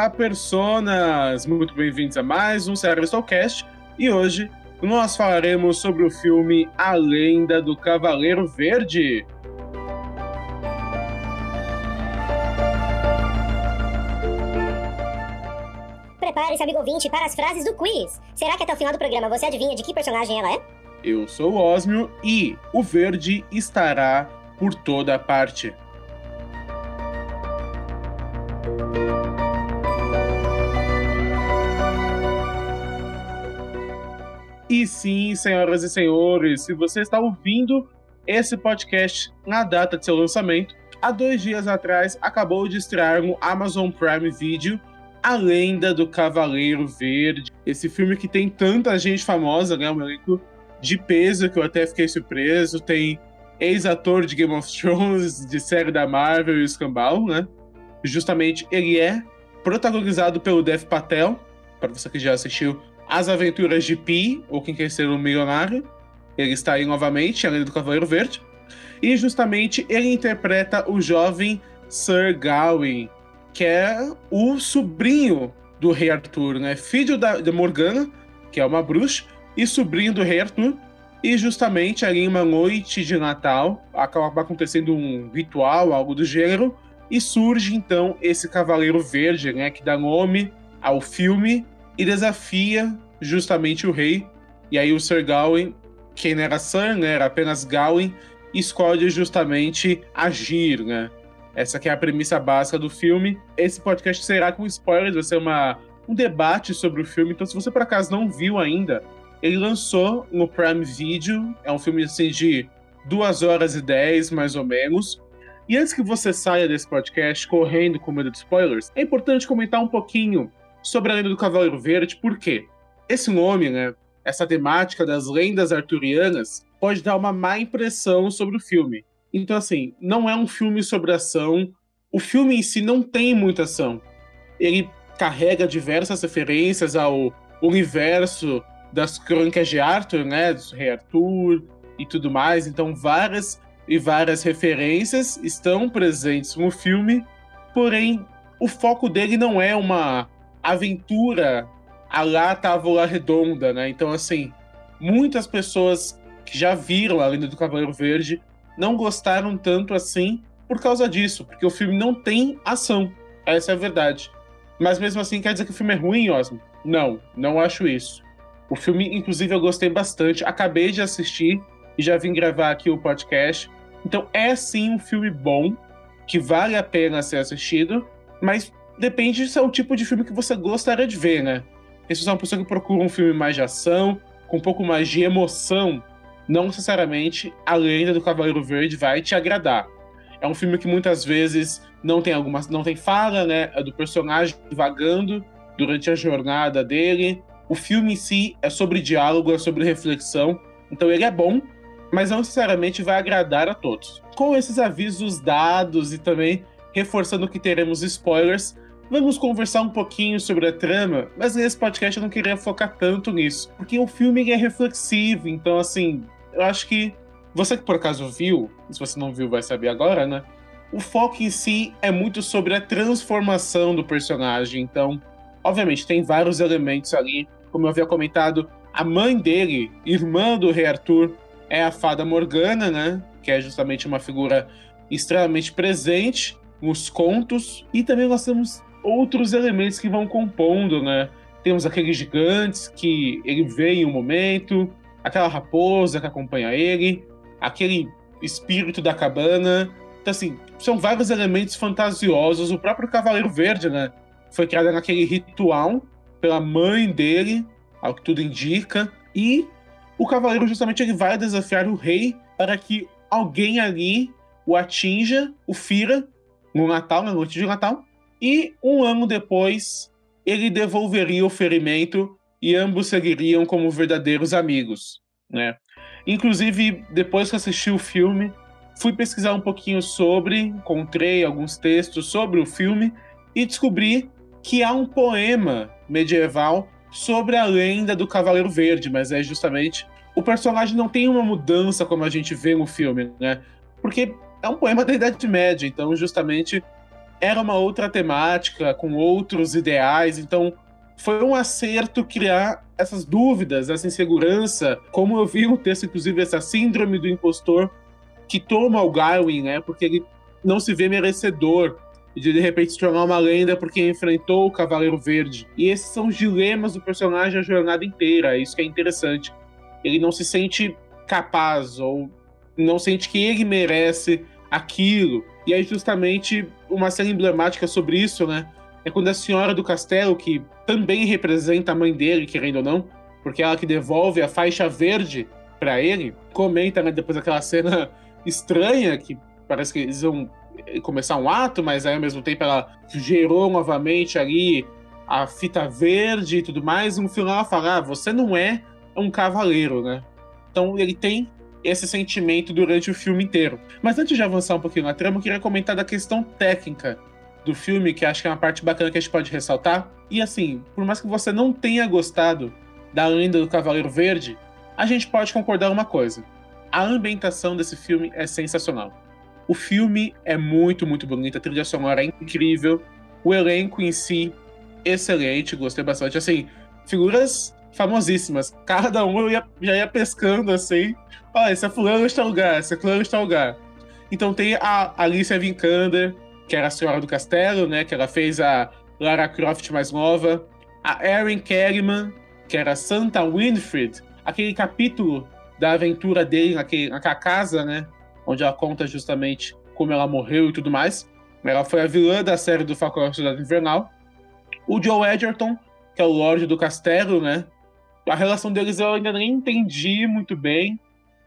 Olá, personas! Muito bem-vindos a mais um Stalcast e hoje nós falaremos sobre o filme A Lenda do Cavaleiro Verde. Prepare-se, amigo ouvinte, para as frases do quiz. Será que até o final do programa você adivinha de que personagem ela é? Eu sou o Osmio e o verde estará por toda parte. E sim, senhoras e senhores, se você está ouvindo esse podcast na data de seu lançamento, há dois dias atrás acabou de estrear no Amazon Prime Video A Lenda do Cavaleiro Verde. Esse filme que tem tanta gente famosa, né? Um elenco de peso que eu até fiquei surpreso. Tem ex-ator de Game of Thrones, de série da Marvel e Escambau, né? Justamente ele é protagonizado pelo Dev Patel, para você que já assistiu as Aventuras de Pi, ou Quem Quer Ser um Milionário. Ele está aí novamente, além do Cavaleiro Verde. E justamente ele interpreta o jovem Sir Gawain, que é o sobrinho do rei Arthur, né? Filho da, da Morgana, que é uma bruxa, e sobrinho do rei Arthur. E justamente ali em uma noite de Natal, acaba acontecendo um ritual, algo do gênero, e surge então esse Cavaleiro Verde, né? Que dá nome ao filme e desafia justamente o rei. E aí o Sir Gawain, quem não era Sir, né, era apenas Gawain, escolhe justamente agir, né? Essa que é a premissa básica do filme. Esse podcast será com spoilers, vai ser uma, um debate sobre o filme. Então, se você por acaso não viu ainda, ele lançou no Prime Video. É um filme assim de duas horas e dez, mais ou menos. E antes que você saia desse podcast correndo com medo de spoilers, é importante comentar um pouquinho sobre a lenda do Cavaleiro Verde, por quê? Esse nome, né, essa temática das lendas arturianas, pode dar uma má impressão sobre o filme. Então, assim, não é um filme sobre ação. O filme em si não tem muita ação. Ele carrega diversas referências ao universo das crônicas de Arthur, né, do Rei Arthur e tudo mais. Então, várias e várias referências estão presentes no filme, porém, o foco dele não é uma aventura a lá Távola Redonda, né? Então, assim, muitas pessoas que já viram a Lenda do Cavaleiro Verde não gostaram tanto assim por causa disso, porque o filme não tem ação. Essa é a verdade. Mas mesmo assim, quer dizer que o filme é ruim, Osmo? Não, não acho isso. O filme, inclusive, eu gostei bastante. Acabei de assistir e já vim gravar aqui o podcast. Então, é sim um filme bom, que vale a pena ser assistido, mas depende se é o tipo de filme que você gostaria de ver, né? Se você é uma pessoa que procura um filme mais de ação, com um pouco mais de emoção, não necessariamente a lenda do Cavaleiro Verde vai te agradar. É um filme que muitas vezes não tem algumas, não tem fala, né? É do personagem vagando durante a jornada dele. O filme em si é sobre diálogo, é sobre reflexão. Então ele é bom, mas não necessariamente vai agradar a todos. Com esses avisos dados e também reforçando que teremos spoilers, Vamos conversar um pouquinho sobre a trama, mas nesse podcast eu não queria focar tanto nisso, porque o filme é reflexivo, então assim, eu acho que você que por acaso viu, se você não viu vai saber agora, né? O foco em si é muito sobre a transformação do personagem, então, obviamente tem vários elementos ali, como eu havia comentado, a mãe dele, irmã do rei Arthur, é a fada Morgana, né? Que é justamente uma figura extremamente presente nos contos. E também nós temos outros elementos que vão compondo, né? Temos aqueles gigantes que ele vê em um momento, aquela raposa que acompanha ele, aquele espírito da cabana. Então, assim, são vários elementos fantasiosos. O próprio Cavaleiro Verde, né? Foi criado naquele ritual pela mãe dele, ao que tudo indica. E o Cavaleiro, justamente, ele vai desafiar o rei para que alguém ali o atinja, o fira, no Natal, na noite de Natal, e um ano depois, ele devolveria o ferimento e ambos seguiriam como verdadeiros amigos, né? Inclusive, depois que assisti o filme, fui pesquisar um pouquinho sobre, encontrei alguns textos sobre o filme e descobri que há um poema medieval sobre a lenda do Cavaleiro Verde, mas é justamente o personagem não tem uma mudança como a gente vê no filme, né? Porque é um poema da Idade Média, então justamente era uma outra temática, com outros ideais, então foi um acerto criar essas dúvidas, essa insegurança. Como eu vi no texto, inclusive, essa síndrome do impostor que toma o Gawain, né? Porque ele não se vê merecedor de de repente se tornar uma lenda porque enfrentou o Cavaleiro Verde. E esses são os dilemas do personagem a jornada inteira. Isso que é interessante. Ele não se sente capaz ou não sente que ele merece aquilo. E aí justamente uma cena emblemática sobre isso, né? É quando a senhora do castelo, que também representa a mãe dele, querendo ou não, porque é ela que devolve a faixa verde para ele, comenta, né, depois daquela cena estranha que parece que eles vão começar um ato, mas aí ao mesmo tempo ela gerou novamente ali a fita verde e tudo mais. No final ela fala: ah, você não é um cavaleiro, né? Então ele tem esse sentimento durante o filme inteiro. Mas antes de avançar um pouquinho na trama, eu queria comentar da questão técnica do filme, que acho que é uma parte bacana que a gente pode ressaltar. E assim, por mais que você não tenha gostado da lenda do Cavaleiro Verde, a gente pode concordar uma coisa. A ambientação desse filme é sensacional. O filme é muito, muito bonito, a trilha sonora é incrível, o elenco em si, excelente, gostei bastante. Assim, figuras famosíssimas. Cada um eu ia, já ia pescando assim. Olha, esse é fulano está lugar, esse é fulano está lugar. Então tem a Alicia Vikander, que era a senhora do castelo, né? Que ela fez a Lara Croft mais nova. A Erin Kerriman, que era Santa Winfred, aquele capítulo da aventura dele naquele, naquela casa, né? Onde ela conta justamente como ela morreu e tudo mais. Ela foi a vilã da série do Falcão da Cidade Invernal. O Joe Edgerton, que é o Lorde do Castelo, né? A relação deles eu ainda nem entendi muito bem.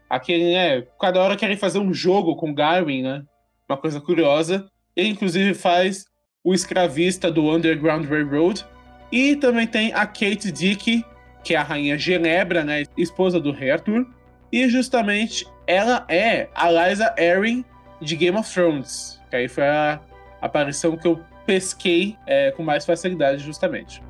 Aquele, né? Cada hora querem fazer um jogo com Garwin, né? Uma coisa curiosa. Ele, inclusive, faz o escravista do Underground Railroad. E também tem a Kate Dick, que é a rainha Genebra, né? Esposa do rei Arthur. E justamente ela é a Liza Arryn de Game of Thrones. Que aí foi a aparição que eu pesquei é, com mais facilidade, justamente.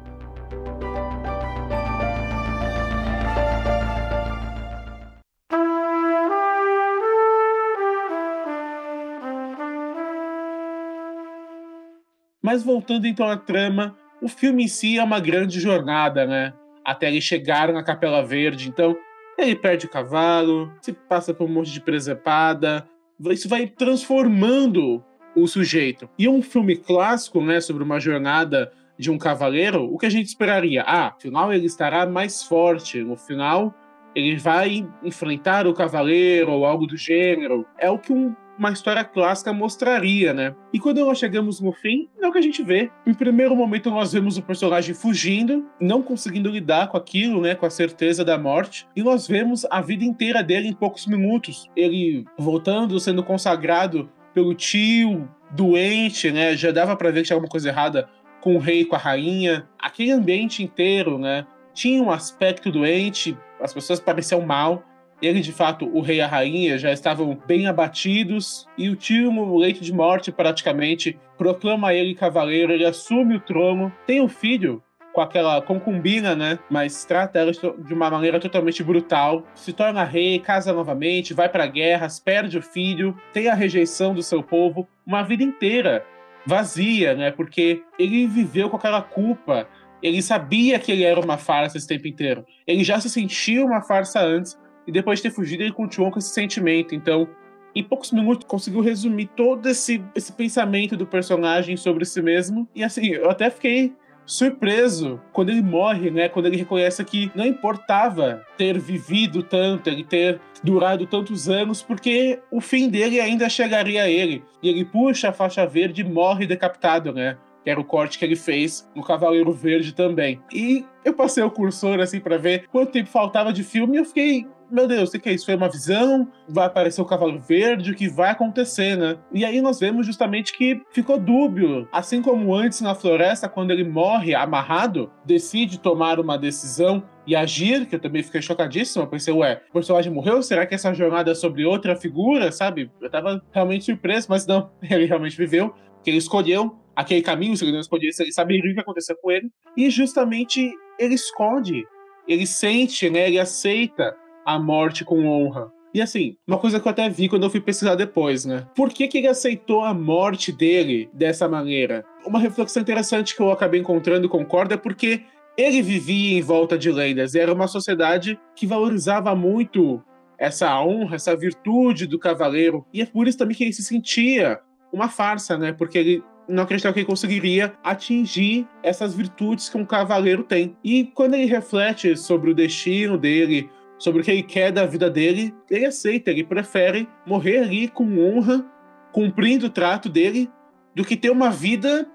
Mas voltando então à trama, o filme em si é uma grande jornada, né? Até ele chegar na Capela Verde. Então, ele perde o cavalo, se passa por um monte de presepada. Isso vai transformando o sujeito. E um filme clássico, né, sobre uma jornada de um cavaleiro, o que a gente esperaria? Ah, no final ele estará mais forte. No final, ele vai enfrentar o cavaleiro ou algo do gênero. É o que um uma história clássica mostraria, né? E quando nós chegamos no fim, é o que a gente vê. Em primeiro momento, nós vemos o personagem fugindo, não conseguindo lidar com aquilo, né? Com a certeza da morte. E nós vemos a vida inteira dele em poucos minutos. Ele voltando, sendo consagrado pelo tio, doente, né? Já dava para ver que tinha alguma coisa errada com o rei e com a rainha. Aquele ambiente inteiro, né? Tinha um aspecto doente, as pessoas pareciam mal. Ele, de fato, o rei e a rainha já estavam bem abatidos e o tio, no leito de morte, praticamente proclama ele cavaleiro. Ele assume o trono, tem um filho com aquela concubina, né? Mas trata ela de uma maneira totalmente brutal. Se torna rei, casa novamente, vai para guerras, perde o filho, tem a rejeição do seu povo, uma vida inteira vazia, né? Porque ele viveu com aquela culpa. Ele sabia que ele era uma farsa esse tempo inteiro. Ele já se sentia uma farsa antes, e depois de ter fugido, ele continuou com esse sentimento. Então, em poucos minutos, conseguiu resumir todo esse, esse pensamento do personagem sobre si mesmo. E assim, eu até fiquei surpreso quando ele morre, né? Quando ele reconhece que não importava ter vivido tanto, ele ter durado tantos anos, porque o fim dele ainda chegaria a ele. E ele puxa a faixa verde e morre decapitado, né? Que era o corte que ele fez no Cavaleiro Verde também. E eu passei o cursor assim para ver quanto tempo faltava de filme e eu fiquei meu Deus, o que é isso? Foi uma visão? Vai aparecer o Cavalo Verde? O que vai acontecer, né? E aí nós vemos justamente que ficou dúbio. Assim como antes na floresta, quando ele morre amarrado, decide tomar uma decisão e agir, que eu também fiquei chocadíssimo. Eu pensei, ué, o personagem morreu? Será que essa jornada é sobre outra figura, sabe? Eu tava realmente surpreso, mas não, ele realmente viveu, que ele escolheu aquele caminho, se ele não escolhesse, ele saberia o que aconteceu com ele. E justamente ele esconde, ele sente, né? Ele aceita a morte com honra. E assim, uma coisa que eu até vi quando eu fui pesquisar depois, né? Por que, que ele aceitou a morte dele dessa maneira? Uma reflexão interessante que eu acabei encontrando concordo é porque ele vivia em volta de lendas. Era uma sociedade que valorizava muito essa honra, essa virtude do cavaleiro. E é por isso também que ele se sentia uma farsa, né? Porque ele não acreditava que ele conseguiria atingir essas virtudes que um cavaleiro tem. E quando ele reflete sobre o destino dele, sobre o que ele quer da vida dele, ele aceita, ele prefere morrer ali com honra, cumprindo o trato dele, do que ter uma vida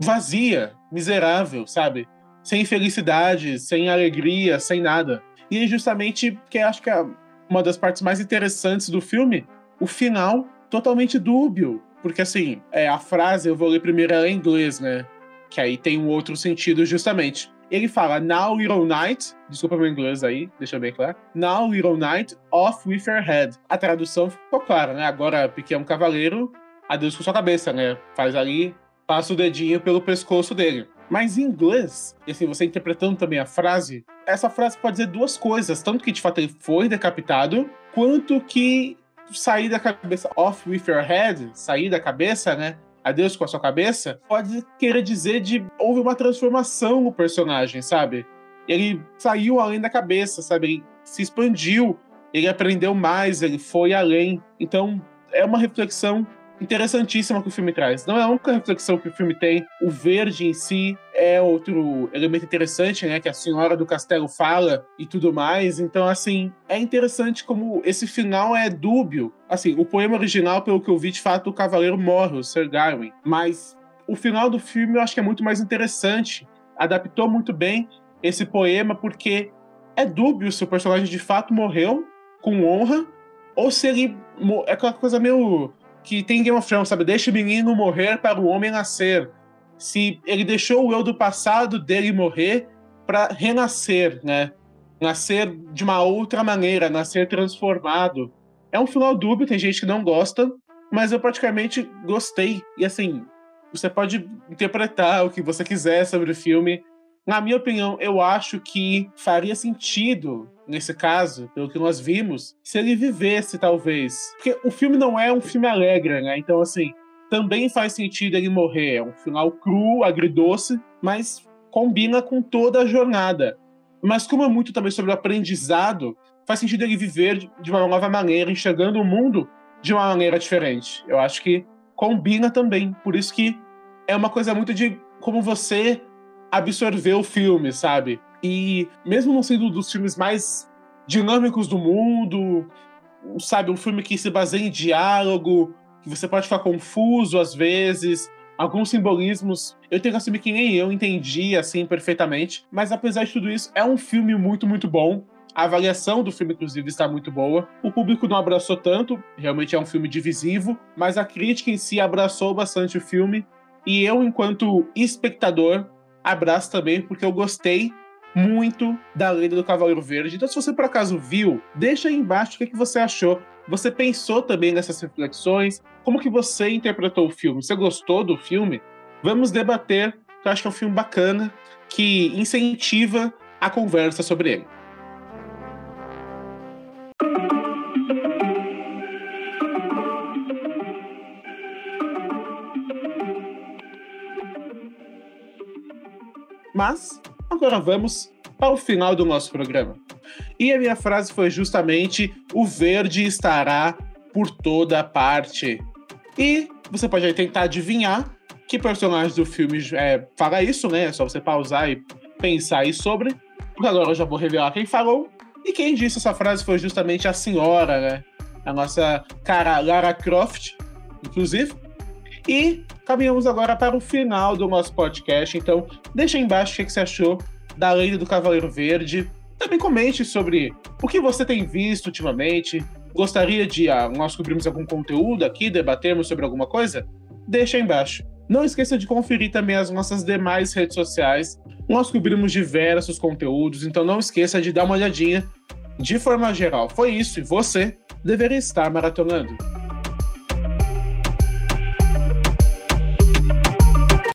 vazia, miserável, sabe? Sem felicidade, sem alegria, sem nada. E é justamente que acho que é uma das partes mais interessantes do filme, o final totalmente dúbio. Porque assim, é, a frase, eu vou ler primeiro ela em inglês, né? Que aí tem um outro sentido justamente. Ele fala, Now Little Knight, desculpa meu inglês aí, deixa bem claro. Now Little Knight, off with your head. A tradução ficou clara, né? Agora, pequeno cavaleiro, adeus com sua cabeça, né? Faz ali, passa o dedinho pelo pescoço dele. Mas em inglês, e assim, você interpretando também a frase, essa frase pode dizer duas coisas. Tanto que de fato ele foi decapitado, quanto que sair da cabeça, off with your head, sair da cabeça, né? Adeus com a sua cabeça, pode querer dizer de houve uma transformação no personagem, sabe? Ele saiu além da cabeça, sabe? Ele se expandiu, ele aprendeu mais, ele foi além. Então, é uma reflexão interessantíssima que o filme traz. Não é a única reflexão que o filme tem. O verde em si é outro elemento interessante, né? Que a senhora do castelo fala e tudo mais. Então, assim, é interessante como esse final é dúbio. Assim, o poema original, pelo que eu vi, de fato, o cavaleiro morre, o Sir Gawain. Mas o final do filme eu acho que é muito mais interessante. Adaptou muito bem esse poema, porque é dúbio se o personagem de fato morreu com honra ou se ele. É aquela coisa meio que tem Game of Thrones, sabe? Deixa o menino morrer para o homem nascer. Se ele deixou o eu do passado dele morrer para renascer, né? Nascer de uma outra maneira, nascer transformado. É um final dúbio, tem gente que não gosta, mas eu praticamente gostei. E assim, você pode interpretar o que você quiser sobre o filme. Na minha opinião, eu acho que faria sentido, nesse caso, pelo que nós vimos, se ele vivesse, talvez. Porque o filme não é um filme alegre, né? Então, assim, também faz sentido ele morrer. É um final cru, agridoce, mas combina com toda a jornada. Mas, como é muito também sobre o aprendizado, faz sentido ele viver de uma nova maneira, enxergando o mundo de uma maneira diferente. Eu acho que combina também. Por isso que é uma coisa muito de como você absorver o filme, sabe? E mesmo não sendo dos filmes mais dinâmicos do mundo, sabe, um filme que se baseia em diálogo, que você pode ficar confuso às vezes, alguns simbolismos, eu tenho que assumir que nem eu entendi assim perfeitamente, mas apesar de tudo isso, é um filme muito, muito bom. A avaliação do filme, inclusive, está muito boa. O público não abraçou tanto, realmente é um filme divisivo, mas a crítica em si abraçou bastante o filme. E eu, enquanto espectador, abraço também, porque eu gostei muito da Lenda do Cavaleiro Verde. Então, se você por acaso viu, deixa aí embaixo o que, você achou. Você pensou também nessas reflexões? Como que você interpretou o filme? Você gostou do filme? Vamos debater, eu acho que é um filme bacana, que incentiva a conversa sobre ele. Mas agora vamos ao final do nosso programa. E a minha frase foi justamente: o verde estará por toda parte. E você pode tentar adivinhar que personagem do filme é, fala isso, né? É só você pausar e pensar aí sobre. Porque agora eu já vou revelar quem falou. E quem disse essa frase foi justamente a senhora, né? A nossa cara Lara Croft, inclusive. E caminhamos agora para o final do nosso podcast. Então, deixa aí embaixo o que você achou da Lei do Cavaleiro Verde. Também comente sobre o que você tem visto ultimamente. Gostaria de ah, nós cobrirmos algum conteúdo aqui, debatermos sobre alguma coisa? Deixa aí embaixo. Não esqueça de conferir também as nossas demais redes sociais. Nós cobrimos diversos conteúdos, então não esqueça de dar uma olhadinha de forma geral. Foi isso e você deveria estar maratonando.